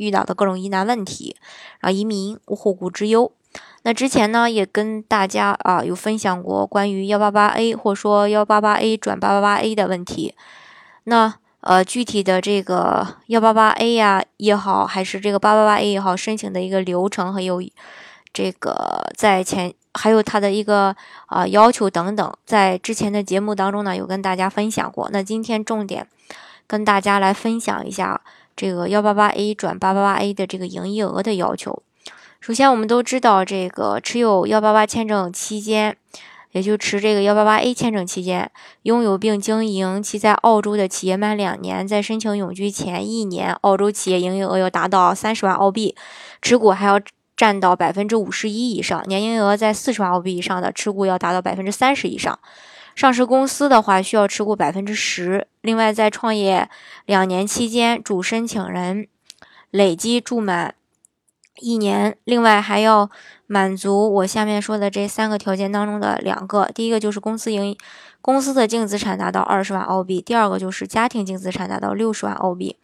遇到的各种疑难问题，啊移民无后顾之忧。那之前呢，也跟大家啊有分享过关于幺八八 A 或说幺八八 A 转八八八 A 的问题。那呃，具体的这个幺八八 A 呀也好，还是这个八八八 A 也好，申请的一个流程还有这个在前还有它的一个啊要求等等，在之前的节目当中呢有跟大家分享过。那今天重点跟大家来分享一下这个幺八八 A 转八八八 A 的这个营业额的要求。首先，我们都知道，这个持有幺八八签证期间，也就持这个幺八八 A 签证期间，拥有并经营其在澳洲的企业满两年，在申请永居前一年，澳洲企业营业额要达到三十万澳币，持股还要占到百分之五十一以上；年营业额在四十万澳币以上的，持股要达到百分之三十以上。上市公司的话，需要持股百分之十。另外，在创业两年期间，主申请人累计住满。一年，另外还要满足我下面说的这三个条件当中的两个。第一个就是公司营公司的净资产达到二十万澳币，第二个就是家庭净资产达到六十万澳币。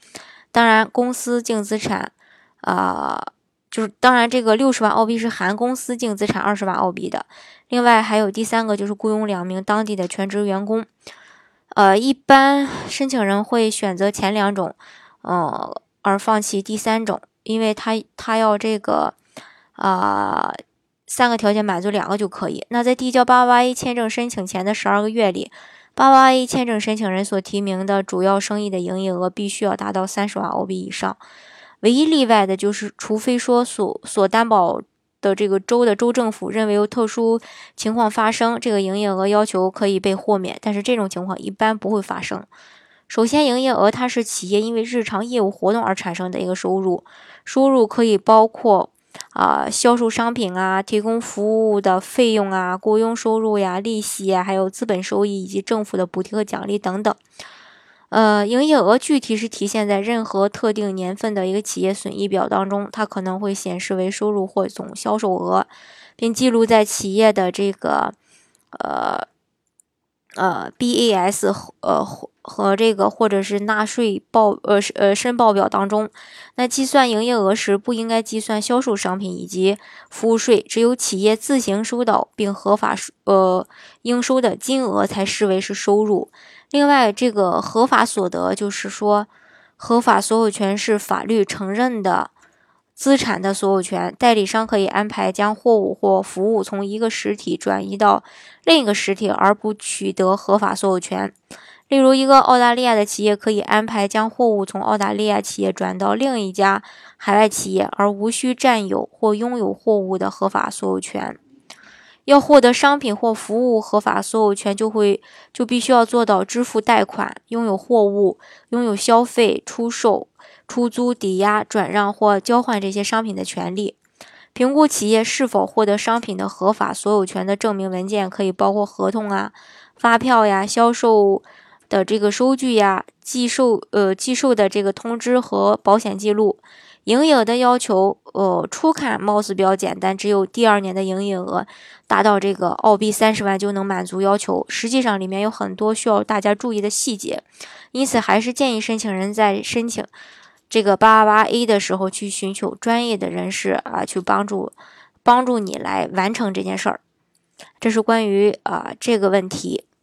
当然，公司净资产，啊，就是当然这个六十万澳币是含公司净资产二十万澳币的。另外还有第三个就是雇佣两名当地的全职员工。呃，一般申请人会选择前两种，呃，而放弃第三种。因为他他要这个，啊，三个条件满足两个就可以。那在递交八八 A 签证申请前的十二个月里，八八 A 签证申请人所提名的主要生意的营业额必须要达到三十万澳币以上。唯一例外的就是，除非说所所担保的这个州的州政府认为有特殊情况发生，这个营业额要求可以被豁免。但是这种情况一般不会发生。首先，营业额它是企业因为日常业务活动而产生的一个收入，收入可以包括啊销售商品啊、提供服务的费用啊、雇佣收入呀、利息呀，还有资本收益以及政府的补贴和奖励等等。呃，营业额具体是体现在任何特定年份的一个企业损益表当中，它可能会显示为收入或总销售额，并记录在企业的这个呃呃 BAS 呃。和这个或者是纳税报呃呃申报表当中，那计算营业额时不应该计算销售商品以及服务税，只有企业自行收到并合法呃应收的金额才视为是收入。另外，这个合法所得就是说，合法所有权是法律承认的资产的所有权，代理商可以安排将货物或服务从一个实体转移到另一个实体，而不取得合法所有权。例如，一个澳大利亚的企业可以安排将货物从澳大利亚企业转到另一家海外企业，而无需占有或拥有货物的合法所有权。要获得商品或服务合法所有权，就会就必须要做到支付贷款、拥有货物、拥有消费、出售、出租、抵押、转让或交换这些商品的权利。评估企业是否获得商品的合法所有权的证明文件，可以包括合同啊、发票呀、销售。的这个收据呀，寄售呃寄售的这个通知和保险记录，营业额的要求，呃，初看貌似比较简单，只有第二年的营业额达到这个澳币三十万就能满足要求。实际上里面有很多需要大家注意的细节，因此还是建议申请人在申请这个八八八 A 的时候去寻求专业的人士啊，去帮助帮助你来完成这件事儿。这是关于啊这个问题。